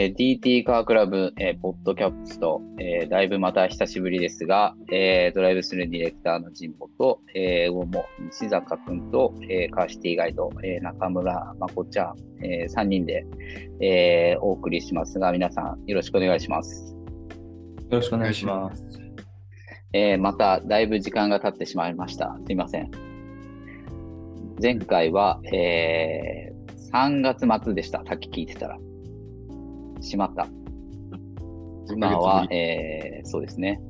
えー DT カークラブ、えーポッドキャスト、えーだいぶまた久しぶりですが、えードライブスルーディレクターの神保と、えー、も西坂くんと、えーカーシティガイド、えー中村まこちゃん、え3人で、えーお送りしますが、皆さんよろしくお願いします。よろしくお願いします。えーまただいぶ時間が経ってしまいました。すいません。前回は、えー3月末でした。さっき聞いてたら。しまった。今は、えーそうですね。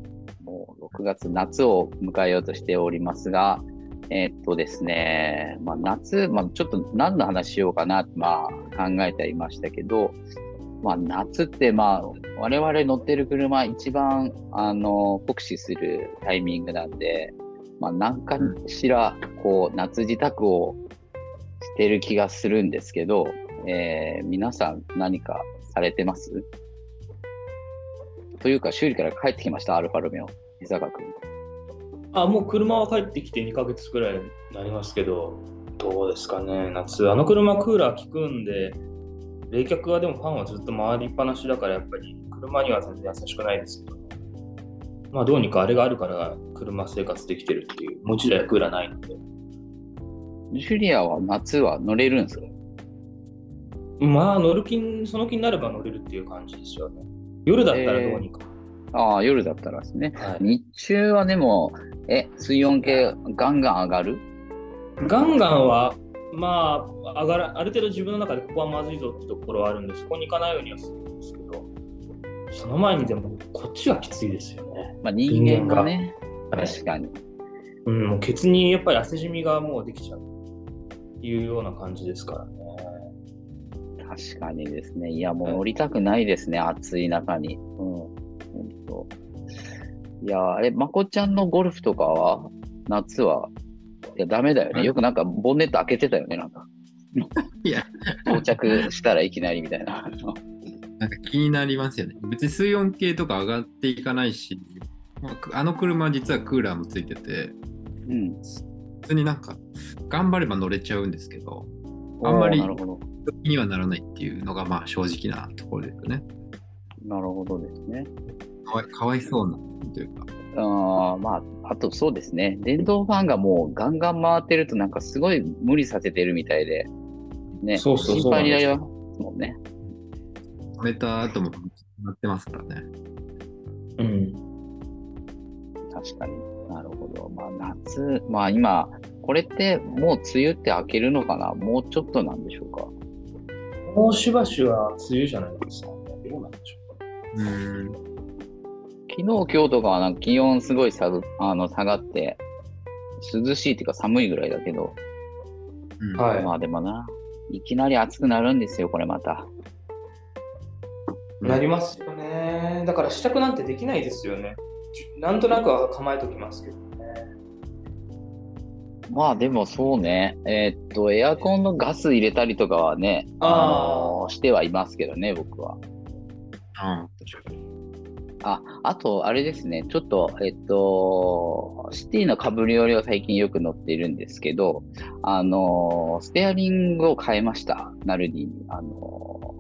もう6月、夏を迎えようとしておりますが、えーっとですね、まあ、夏、まあ、ちょっと何の話しようかなまあ、考えていましたけど、まあ、夏って、まあ、我々乗ってる車一番、あの、酷使するタイミングなんで、まあ、何かしら、こう、夏自宅をしてる気がするんですけど、えー皆さん何かされてます？というか、修理から帰ってきました、アルファロメオ。伊坂君。あ、もう車は帰ってきて2ヶ月くらいになりますけど、どうですかね、夏。あの車クーラー効くんで、冷却はでもファンはずっと回りっぱなしだから、やっぱり車には全然優しくないですけど、まあどうにかあれがあるから車生活できてるっていう、もう一台はクーラーないので。ジュリアは夏は乗れるんですか？まあ乗る気、その気になれば乗れるっていう感じですよね。夜だったらどうにか。ああ、夜だったらですね。はい日中はでも、え、水温計ガンガン上がる？ガンガンは、まあ、上がらある程度自分の中でここはまずいぞってところはあるんで、そこに行かないようにはするんですけど、その前にでも、こっちはきついですよね。まあ人間がね、はい確かに。うん、もうケツにやっぱり汗じみがもうできちゃういうような感じですからね。確かにですね。いや、もう乗りたくないですね、暑い中に。うん。本当。いや、え、まこちゃんのゴルフとかは、夏は、いや、ダメだよね。はいよくなんか、ボンネット開けてたよね、なんか。いや、到着したらいきなりみたいな。なんか気になりますよね。別に水温計とか上がっていかないし、まあの車は実はクーラーもついてて、うん。普通になんか頑張れば乗れちゃうんですけど、あんまりおーなるほど。気にはならないっていうのがまあ正直なところですよね。なるほどですね。かわいかわいそうなというか。あーまあ、あとそうですね。電動ファンがもうガンガン回ってるとなんかすごい無理させてるみたいで、ね、そうそうそう心配になりますもんね。止めた後もなってますからね。うん。確かに。なるほど。まあ夏、まあ今、これってもう梅雨って明けるのかな？もうちょっとなんでしょうか？もうしばしは梅雨じゃないですかね。どうなんでしょうか。うーん。昨日、今日とかはなんか気温すごい下があの下がって、涼しいっていうか寒いぐらいだけど、うんはいまあでもな、いきなり暑くなるんですよ、これまた。なりますよね。だから試着なんてできないですよね。なんとなくは構えときますけどね。まあでもそうね、えーっと、エアコンのガス入れたりとかはね、あーのしてはいますけどね、僕は。ああ確かに。あ、あと、あれですね、ちょっと、えっと、シティのカブリオレを最近よく乗っているんですけど、あの、ステアリングを変えました、ナルディに。あの、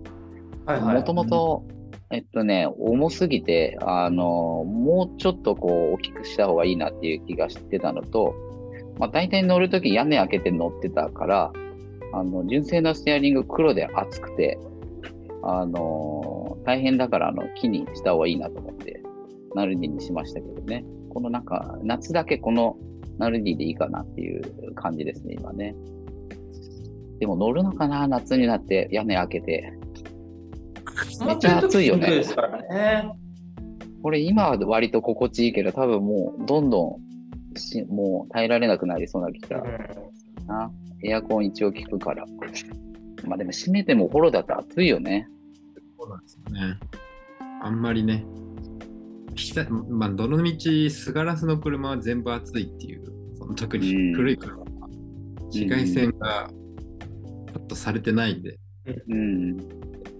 はいはい。もともと、えっとね、重すぎて、あの、もうちょっとこう、大きくした方がいいなっていう気がしてたのと、まあ、大体乗るとき屋根開けて乗ってたから、あの、純正のステアリング黒で厚くて、あの、大変だから、あの、木にした方がいいなと思って、ナルディにしましたけどね。このなんか、夏だけこのナルディでいいかなっていう感じですね、今ね。でも乗るのかな夏になって屋根開けて。めっちゃ暑いよねね。これ今は割と心地いいけど、多分もうどんどんしもう耐えられなくなりそうな気がな。エアコン一応効くから。まあでも閉めてもフォローだと暑いよね。そうなんですよね。あんまりね、久まあ、どのみちスガラスの車は全部暑いっていう、その特にうん古い車は紫外線がちょっとされてないんで、うん。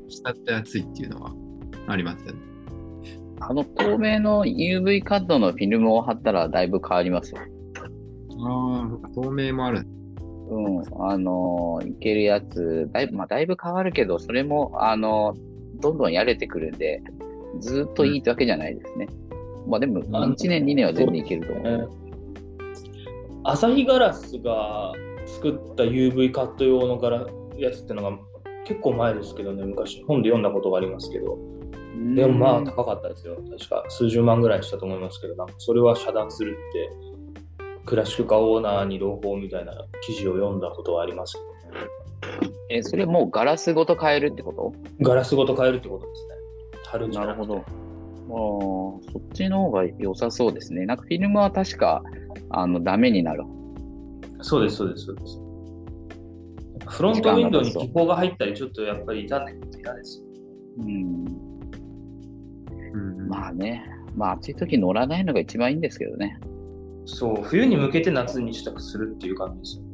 下って暑いっていうのはありますよね。あの透明の UV カットのフィルムを貼ったらだいぶ変わりますよ。ああ、透明もある。うん。あの、いけるやつ、だいぶ、まあだいぶ変わるけど、それも、あの、どんどんやれてくるんで、ずっといいってわけじゃないですね。まあでも、あの1年、2年は全然いけると思う。えーアサヒガラスが作った UV カット用のガラやつってのが結構前ですけどね、昔本で読んだことがありますけど、でもまあ高かったですよ。確か数十万ぐらいしたと思いますけど、なんかそれは遮断するって、クラシックカーオーナーに朗報みたいな記事を読んだことはありますえ、それもうガラスごと変えるってこと？ガラスごと変えるってことですね。貼るんじゃなくて。ああ、そっちの方が良さそうですね。なんかフィルムは確か、あの、ダメになる。そうです、そうです、そうです。フロントウィンドウに気泡が入ったり、ちょっとやっぱり傷んでくると嫌ですよ。うん。うんまあね。まあ暑い時乗らないのが一番いいんですけどね。そう、冬に向けて夏に支度するっていう感じですよね。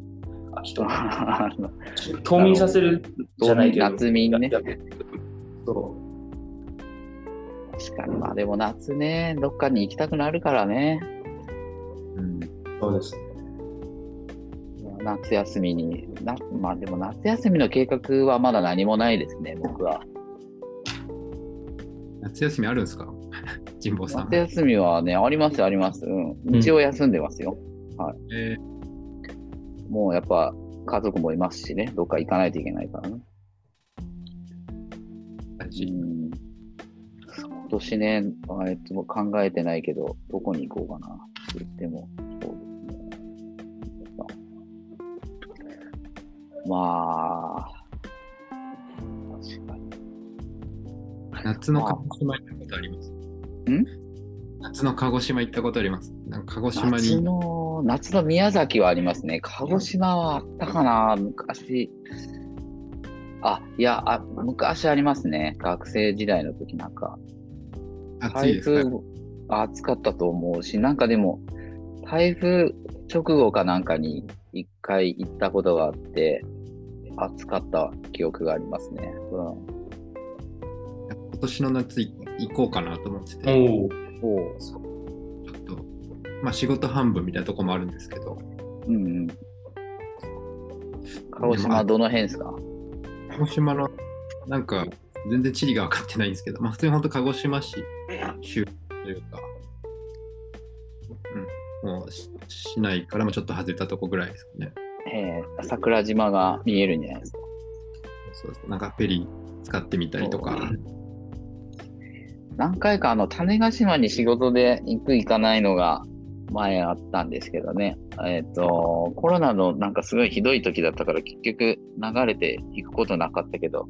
秋と 冬眠させるじゃないけど。夏眠ねやそ確かに。まあでも夏ね、どっかに行きたくなるからね。うんう、そうですね。夏休みに。なまあでも夏休みの計画はまだ何もないですね、僕は。夏休みあるんですか？神保さん夏。休みはね、ありますよあります。うん。一応休んでますよ。えもうやっぱ家族もいますしね、どっか行かないといけないからね。ー、大う事ん今年ね、えっと、考えてないけど、どこに行こうかな。言っても、そうですね。まあ、確かに。夏の鹿児島行ったことあります？ん？夏の鹿児島行ったことあります？なんか鹿児島夏に。の、夏の宮崎はありますね。鹿児島はあったかな、昔。あ、いやあ、昔ありますね。学生時代の時なんか。暑いですか台風、暑かったと思うし、なんかでも、台風直後かなんかに一回行ったことがあって、暑かった記憶がありますね。うん。今年の夏い行こうかなと思ってて、おお。ちょっと、まあ仕事半分みたいなとこもあるんですけど、うんうん。鹿児島どの辺ですか？鹿児島の、なんか、全然地理が分かってないんですけど、まあ普通に本当鹿児島市周というか、うん、もうし市内からもちょっと外れたとこぐらいですかね。えー、桜島が見えるんじゃないですか？そうそう。なんかフェリー使ってみたりとか、何回かあの種子島に仕事で行く行かないのが前あったんですけどね。えっ、と、コロナのなんかすごいひどい時だったから結局流れて行くことなかったけど、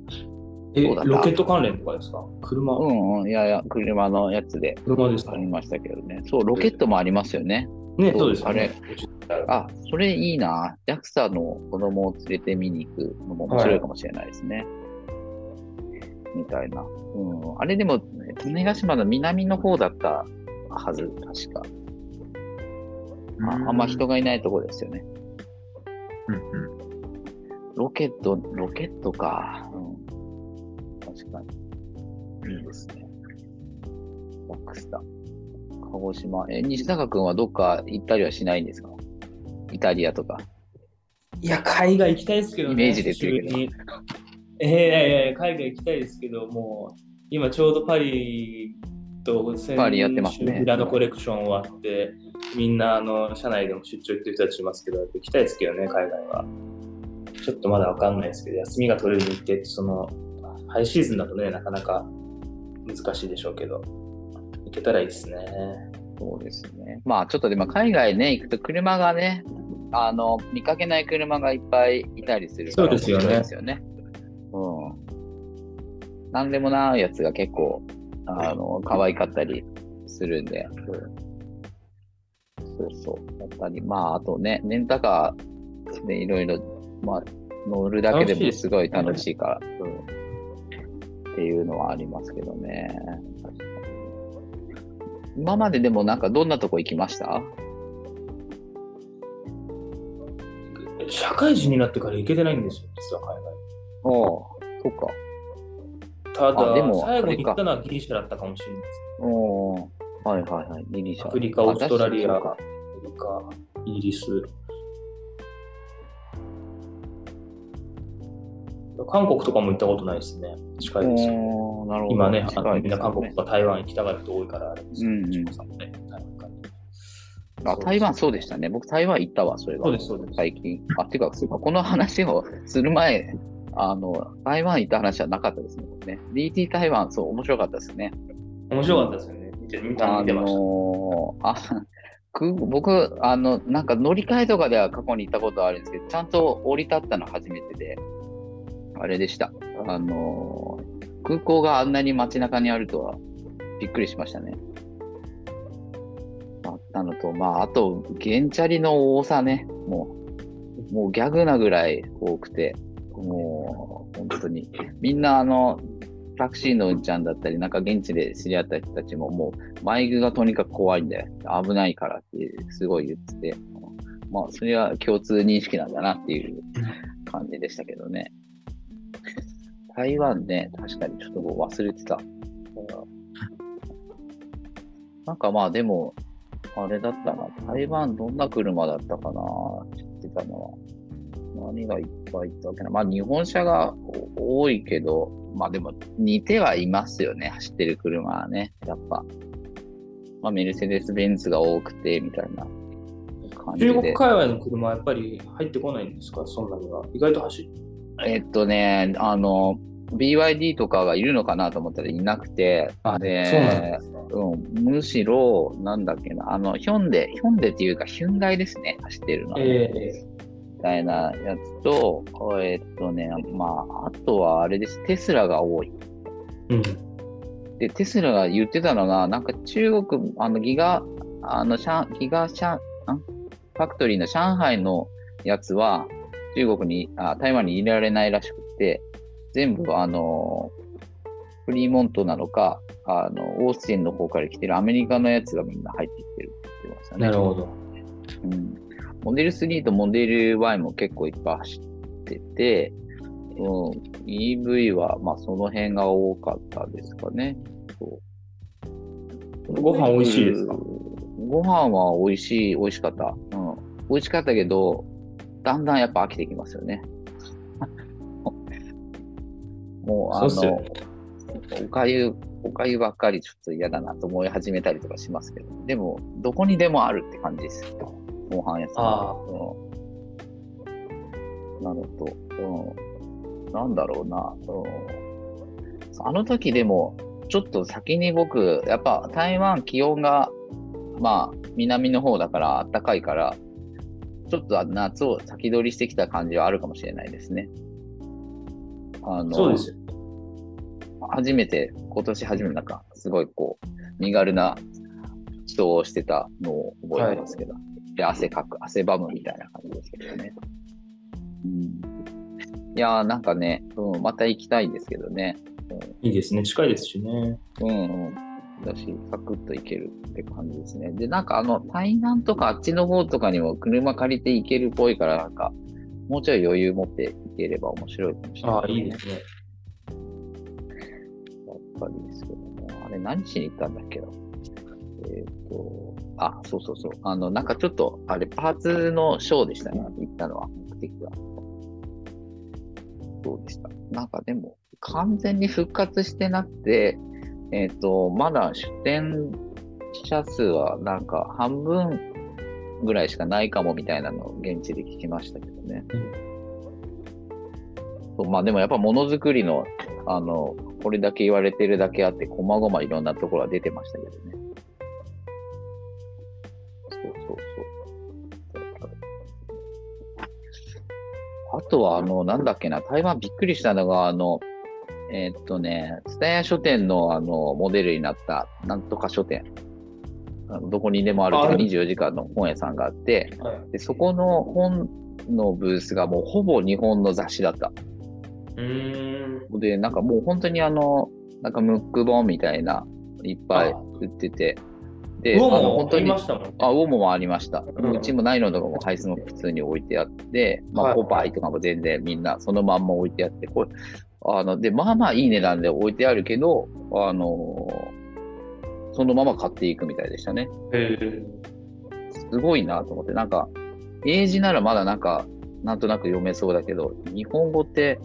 え、ロケット関連とかですか？車、うんうん、いやいや、車のやつで車ですか？ありましたけどね。そう、ロケットもありますよね。ね、そうですよね。あ、それいいな。JAXA の子供を連れて見に行くのも面白いかもしれないですね。みたいな。うん。あれでも、種子島の南の方だったはず、確か。ああんま人がいないところですよね。うんうんロケット、ロケットか。うん。確かに。いいですね。ワックスタ。鹿児島。え、西坂くんはどっか行ったりはしないんですか？イタリアとか。いや、海外行きたいですけどね。イメージで言ってるけどえー、いやいや海外行きたいですけど、もう、今ちょうどパリと先パリやってますねミラノコレクション終わって、みんなあの社内でも出張行ってる人たちいますけど、行きたいですけどね、海外は。ちょっとまだわかんないですけど、休みが取れる日程って、その、ハイシーズンだとね、なかなか難しいでしょうけど、行けたらいいですね。そうですね。まあちょっとでも海外ね、行くと車がね、あの、見かけない車がいっぱいいたりするからそうですよねなんでもないやつが結構、あの、可愛かったりするんで。うんそうそう。やっぱり、まああとね、レンタカーでいろいろ、まあ乗るだけでもすごい楽しいから、うん。っていうのはありますけどね。今まででもなんかどんなとこ行きました？社会人になってから行けてないんですよ、実は海外。おうそっか。ただ、あでも最後に行ったのはギリシャだったかもしれないです。おーはいはいはい。ギリシャ。アフリカ、オーストラリア、アあ確かメリカ、イギリス。韓国とかも行ったことないですね。近いですよ。おーあなるほど。今ね、あ近のみんな韓国とか台湾行きたがる人多いからあれですうんうんあ台湾そうでしたね。僕台湾行ったわ、それは。そうです、そうです。最近。あ、てか、そうかこの話をする前、あの、台湾行った話はなかったですね。僕ね DT 台湾、そう、面白かったですね。面白かったですよね。見て見たあ見てました。のーあく僕、あの、なんか乗り換えとかでは過去に行ったことあるんですけど、ちゃんと降り立ったの初めてで、あれでした。あのー空港があんなに街中にあるとはびっくりしましたね。あったのと、まあ、あと、ゲンチャリの多さね、もう、もうギャグなぐらい多くて、もう、本当に、みんなあの、タクシーのうんちゃんだったり、なんか現地で知り合った人たちも、もう、マイクがとにかく怖いんで、危ないからって、すごい言ってて、まあ、それは共通認識なんだなっていう感じでしたけどね。台湾ね、確かにちょっと忘れてた。なんかまあでも、あれだったな。台湾どんな車だったかな知ってたのは。何がいっぱいいったわけな。まあ日本車が多いけど、まあでも似てはいますよね。走ってる車はね。やっぱ。まあメルセデス・ベンツが多くて、みたいな感じで。中国界隈の車はやっぱり入ってこないんですか、そんなには。意外と走る。えっとね、あの、BYD とかがいるのかなと思ったらいなくて、でそうなんですか。うん、むしろ、なんだっけな、あの、ヒョンデ、ヒョンデっていうか、ヒュンダイですね、走ってるのは。えみたいなやつと、えっとね、まあ、あとはあれです、テスラが多い。えうん。で、テスラが言ってたのが、なんか中国、あの、ギガ、あの、シャンギガシャン、ん？ファクトリーの上海のやつは、中国に、あ台湾に入れられないらしくて、全部、あの、フリーモントなのか、あの、オースティンの方から来てるアメリカのやつがみんな入ってきてるって言ってましたね。なるほど。うん。モデル3とモデル Y も結構いっぱい走ってて、うん、EV は、まあ、その辺が多かったですかね。そうご飯美味しいですか？ご飯は美味しい、美味しかった。うん。美味しかったけど、だんだんやっぱ飽きてきますよね。もう、あのおかゆ、おかゆばっかりちょっと嫌だなと思い始めたりとかしますけど、でも、どこにでもあるって感じですよ。ご飯屋さん。なのと、うん、なんだろうな、うん、あの時でも、ちょっと先に僕、やっぱ台湾気温が、まあ、南の方だから暖かいから、ちょっと夏を先取りしてきた感じはあるかもしれないですね。あのそうですよ。初めて、今年初めてなんか、すごいこう、身軽な人をしてたのを覚えてますけど、で、汗かく、汗ばむみたいな感じですけどね。うん、いやー、なんかね、うん、また行きたいんですけどね。いいですね。近いですしね。うん、うん。だし、サクッと行けるって感じですね。で、なんかあの、台南とかあっちの方とかにも車借りて行けるっぽいから、なんか、もうちょい余裕持って行ければ面白いかもしれない、ああ、いいですね。やっぱりですけども、あれ何しに行ったんだっけな。えっ、と、あ、そうそうそう。あの、なんかちょっと、あれ、パーツのショーでしたね。行ったのは、目的は。そうでした。なんかでも、完全に復活してなくて、えっ、と、まだ出店者数はなんか半分ぐらいしかないかもみたいなのを現地で聞きましたけどね。そうまあでもやっぱものづくりの、あの、これだけ言われてるだけあって、こまごまいろんなところは出てましたけどね。とは、あの、なんだっけな、台湾びっくりしたのが、あの、えーっとね、蔦屋書店のあの、モデルになった、なんとか書店。あのどこにでもあるあある24時間の本屋さんがあって、はい。でそこの本のブースがもうほぼ日本の雑誌だった。うーん。で、なんかもう本当にあの、なんかムック本みたいな、いっぱいあ売ってて、で、ウォもあり本当に、ましたもんね。あ、ウォモもありました。うんうちもないのとかも配数も普通に置いてあって、まあ、はいポパイとかも全然みんなそのまんま置いてあって、これ、あの、で、まあまあいい値段で置いてあるけど、あのそのまま買っていくみたいでしたね。すごいなと思って、なんか、英字ならまだなんか、なんとなく読めそうだけど、日本語って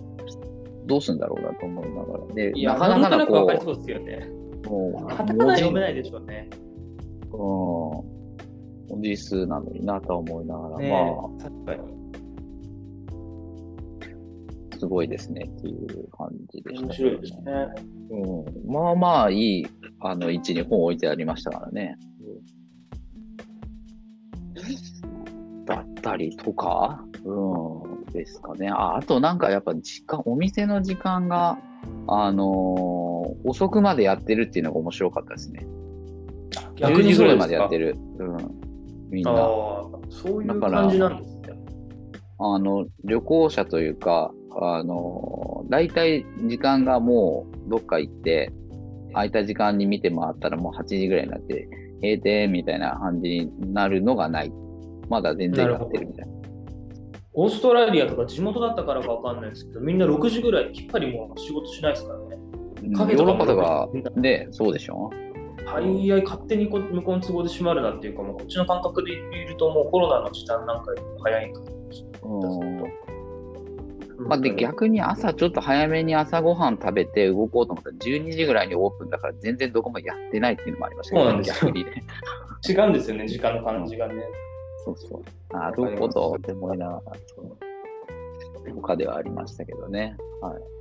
どうするんだろうなと思いながら。で、なかなかなわかりこそうですよね。う、もう、カタカナ読めないでしょうね。うん、文字数なのになとは思いながら、ねま確かに。あ、すごいですねっていう感じでした、面白いですね。うん、まあまあいいあの位置に本置いてありましたからね。だったりとか、うん、ですかね。ああとなんかやっぱ時間、お店の時間が、あのー遅くまでやってるっていうのが面白かったですね。10時ぐらいまでやってる。る。うん、みんああな。ー、そういうだから感じなんですね。あの、旅行者というか、あの、大体時間がもうどっか行って、空いた時間に見て回ったらもう8時ぐらいになって、閉店みたいな感じになるのがない。まだ全然やってるみたいな。オーストラリアとか地元だったからかわかんないですけど、みんな6時ぐらいきっぱりもう仕事しないですからね。うんカフェとかとかそうでしょ？大概勝手にこ向こうの都合で閉まるなっていうか、もうこっちの感覚でいるともうコロナの時短なんかよりも早いんかと思いまあ、で逆に朝ちょっと早めに朝ごはん食べて動こうと思ったら12時ぐらいにオープンだから全然どこもやってないっていうのもありましたけど、そうなんですよ逆にね。違うんですよね、時間の感じがね。そうそう。なるほどって思いながら、そう他ではありましたけどね。はい。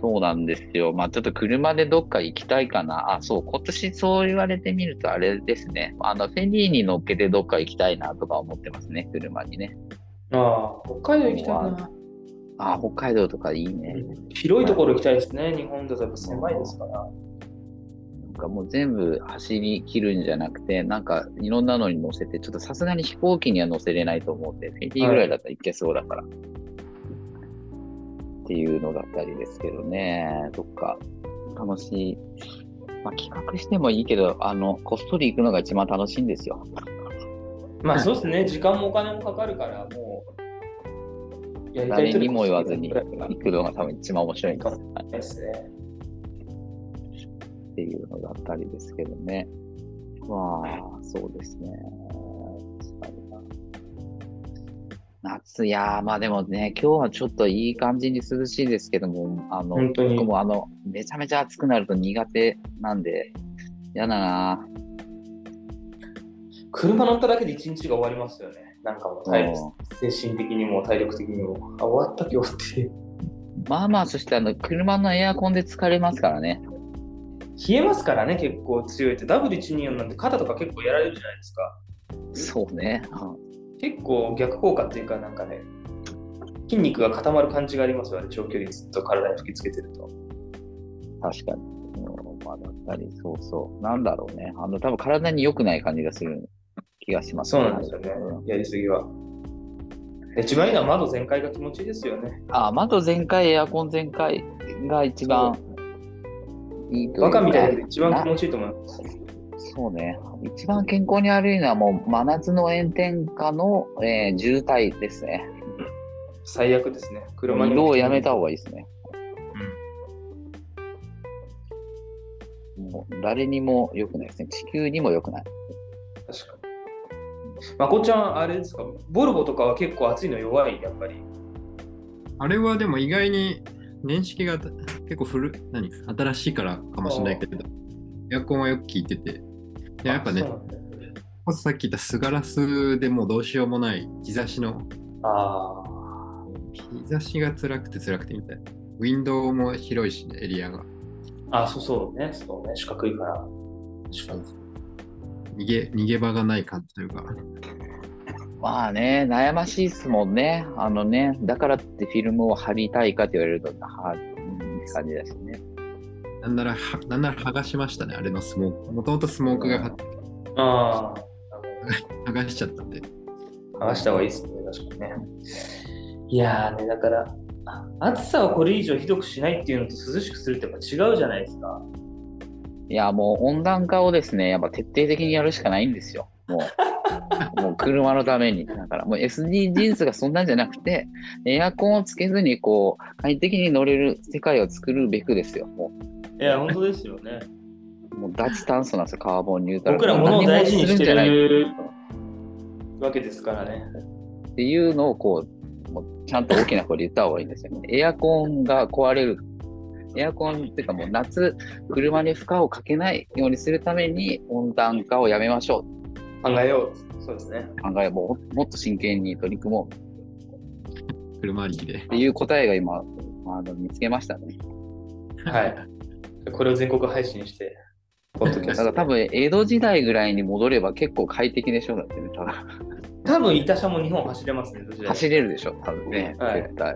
そうなんですよ。まあちょっと車でどっか行きたいかな。あ、そう、今年そう言われてみるとあれですね。あの、フェリーに乗っけてどっか行きたいなとか思ってますね、車にね。ああ、北海道行きたいな。あ、北海道とかいいね。広いところ行きたいですね。日本だとやっぱ狭いですから。なんかもう全部走り切るんじゃなくて、なんかいろんなのに乗せて、ちょっとさすがに飛行機には乗せれないと思うんで、フェリーぐらいだったらいけそうだから。っていうのだったりですけどね、どっか楽しい。まあ企画してもいいけど、あの、こっそり行くのが一番楽しいんですよ。まあそうですね、時間もお金もかかるから、もう、やりたい誰にも言わずに行くのが多分一番面白いんですね。っていうのだったりですけどね。まあ、そうですね。夏、いやー、まあでもね、今日はちょっといい感じに涼しいですけども、あの、本当に僕もあの、めちゃめちゃ暑くなると苦手なんで、嫌だな車乗っただけで一日が終わりますよね。なんかもう体力うん精神的にも体力的にも、あ、終わった今日って。まあまあ、そしてあの、車のエアコンで疲れますからね。冷えますからね、結構強いって。W124 なんて肩とか結構やられるじゃないですか。そうね。うん結構逆効果っていうか、なんかね、筋肉が固まる感じがありますよね、長距離ずっと体に吹きつけてると。確かに。うんまあ、だったり、そうそう。なんだろうね。あの、多分体に良くない感じがする気がします、そうなんですよねうん、やりすぎは。一番いいのは窓全開が気持ちいいですよね。あ、窓全開、エアコン全開が一番いいといバカみたいだけど一番気持ちいいと思います。そうね。一番健康に悪いのはもう真夏の炎天下の、えー渋滞ですね。最悪ですね。車に移動をやめた方がいいですね。もう誰にも良くないですね。地球にも良くない。確かに。まこっちゃん、あれですか、ボルボとかは結構暑いの弱い、やっぱり。あれはでも意外に年式が結構古い、何？新しいからかもしれないけど、エアコンはよく効いてて、でやっぱねさっき言ったスガラスでもうどうしようもない日差しの、あ日差しが辛くて辛くてみたいな。ウィンドウも広いしね、エリアが。あ。あ、そうそうね。そうね。四角いから。確かに。逃げ逃げ場がない感じというか。まあね、悩ましいですもんね。あのね、だからってフィルムを貼りたいかって言われると、はうんって感じだしね。なんなら、はなんなら剥がしましたね、あれのスモーク。もともとスモークがはああ。剥がしちゃったんで。剥がした方がいいですね。確かにね。いやーね、だから、あ暑さをこれ以上ひどくしないっていうのと涼しくするってやっぱ違うじゃないですか。いや、もう温暖化をですね、やっぱ徹底的にやるしかないんですよ。もう、もう車のために。だから、もう SDGs がそんなんじゃなくて、エアコンをつけずに、こう、快適に乗れる世界を作るべくですよ。もいや、本当ですよね。う、もう脱炭素なんですよ、カーボンニュートラル。僕ら物を大事にしてるんじゃないるわけですからね。っていうのをこう、もうちゃんと大きな声で言った方がいいんですよね。エアコンが壊れる。エアコンっていうかもう夏、車に負荷をかけないようにするために温暖化をやめましょう。考えよう。そうですね。考えももっと真剣に取り組もう車ありきで。っていう答えが今、あの見つけましたね。はい。これを全国配信して、ポッドキャストで。だから多分江戸時代ぐらいに戻れば結構快適でしょうだってね、多分 多分、板車も日本走れますね、走れるでしょ、多分ね、はい絶対。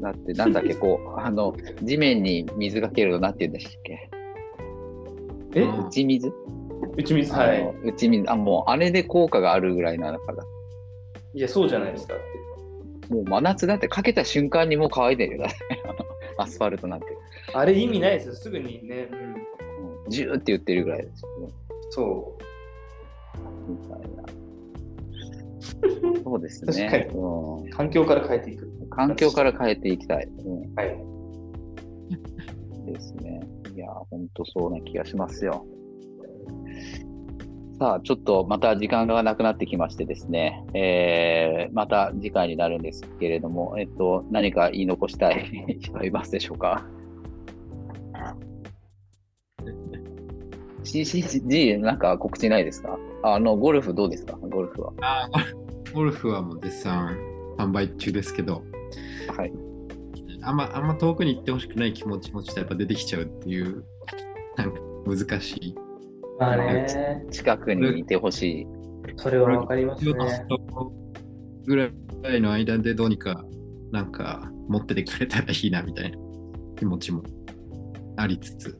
だって、なんだっけ、こう、あの、地面に水かけるのなんて言うんでしたっけ？え？うん打ち水？打ち水、はい。打ち水、あ、もうあれで効果があるぐらいなのから。いや、そうじゃないですか。もう真夏だってかけた瞬間にもう乾いてるよ、アスファルトなんて。あれ意味ないですよ、すぐにね。うん、うんジューって言ってるぐらいですよね。そみたいな。そうですね。うんう。環境から変えていく。環境から変えていきたい。うんはい。ですね。いや、本当そうな気がしますよ。さあ、ちょっとまた時間がなくなってきましてですね、えーまた次回になるんですけれども、えっと、何か言い残したい 人はいますでしょうか ?CCG、なんか告知ないですか？あの、ゴルフどうですか？ゴルフは。あーゴルフはもう絶賛販売中ですけど、はい。あんまあんま遠くに行ってほしくない気持ちもちょっとやっぱ出てきちゃうっていう、なんか難しい。まあね、近くにいてほしい。それはわかりますね。ぐらいの間でどうにかなんか持っててくれたらいいなみたいな気持ちもありつつ、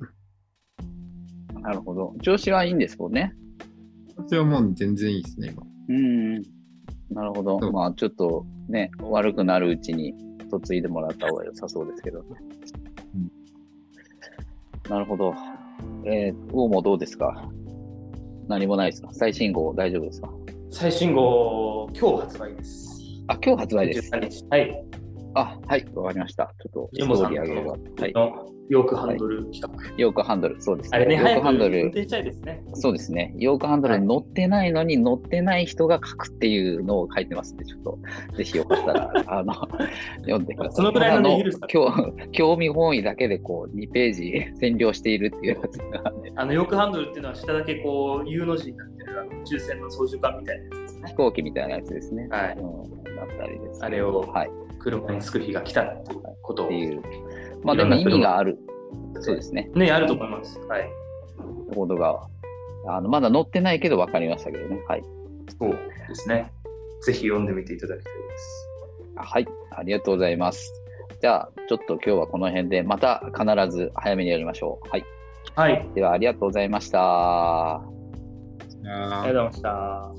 なるほど。調子はいいんですもんね。それはもう全然いいですね、今。うん。なるほど。まあ、ちょっとね、悪くなるうちに嫁いでもらった方が良さそうですけどね。なるほど。えー、ウォーもどうですか？何もないですか？最新号大丈夫ですか？最新号、今日発売です。あ、今日発売です。13日。はい。あ、はい、わかりました。ちょっと、ジェモさんストーリー上げれば。はい。のヨークハンドル企画。ヨークハンドル、そうですあれね、ヨークハンドル、転したいですね。そうですね。ヨークハンドルはい乗ってないのに乗ってない人が書くっていうのを書いてますんで、ちょっと、ぜひよかったら、あの、読んでください。そのぐらいのね興興味本位だけでこう、2ページ占領しているっていうやつがね、あのヨークハンドルっていうのは下だけこう U の字になってるあの宇宙船の操縦桿みたいなやつですね飛。行機みたいなやつですね。はいうん、だったりですけどあれをはい。車に着く日が来たっていうことを。まあでも意味がある。そうですね。ね、あると思います。はい。コードがあのまだ載ってないけど分かりましたけどね。はい。そうですね。ぜひ読んでみていただきたいです。はい、ありがとうございます。じゃあ、ちょっと今日はこの辺で、また必ず早めにやりましょう。はい。はい、では、ありがとうございました。ありがとうございました。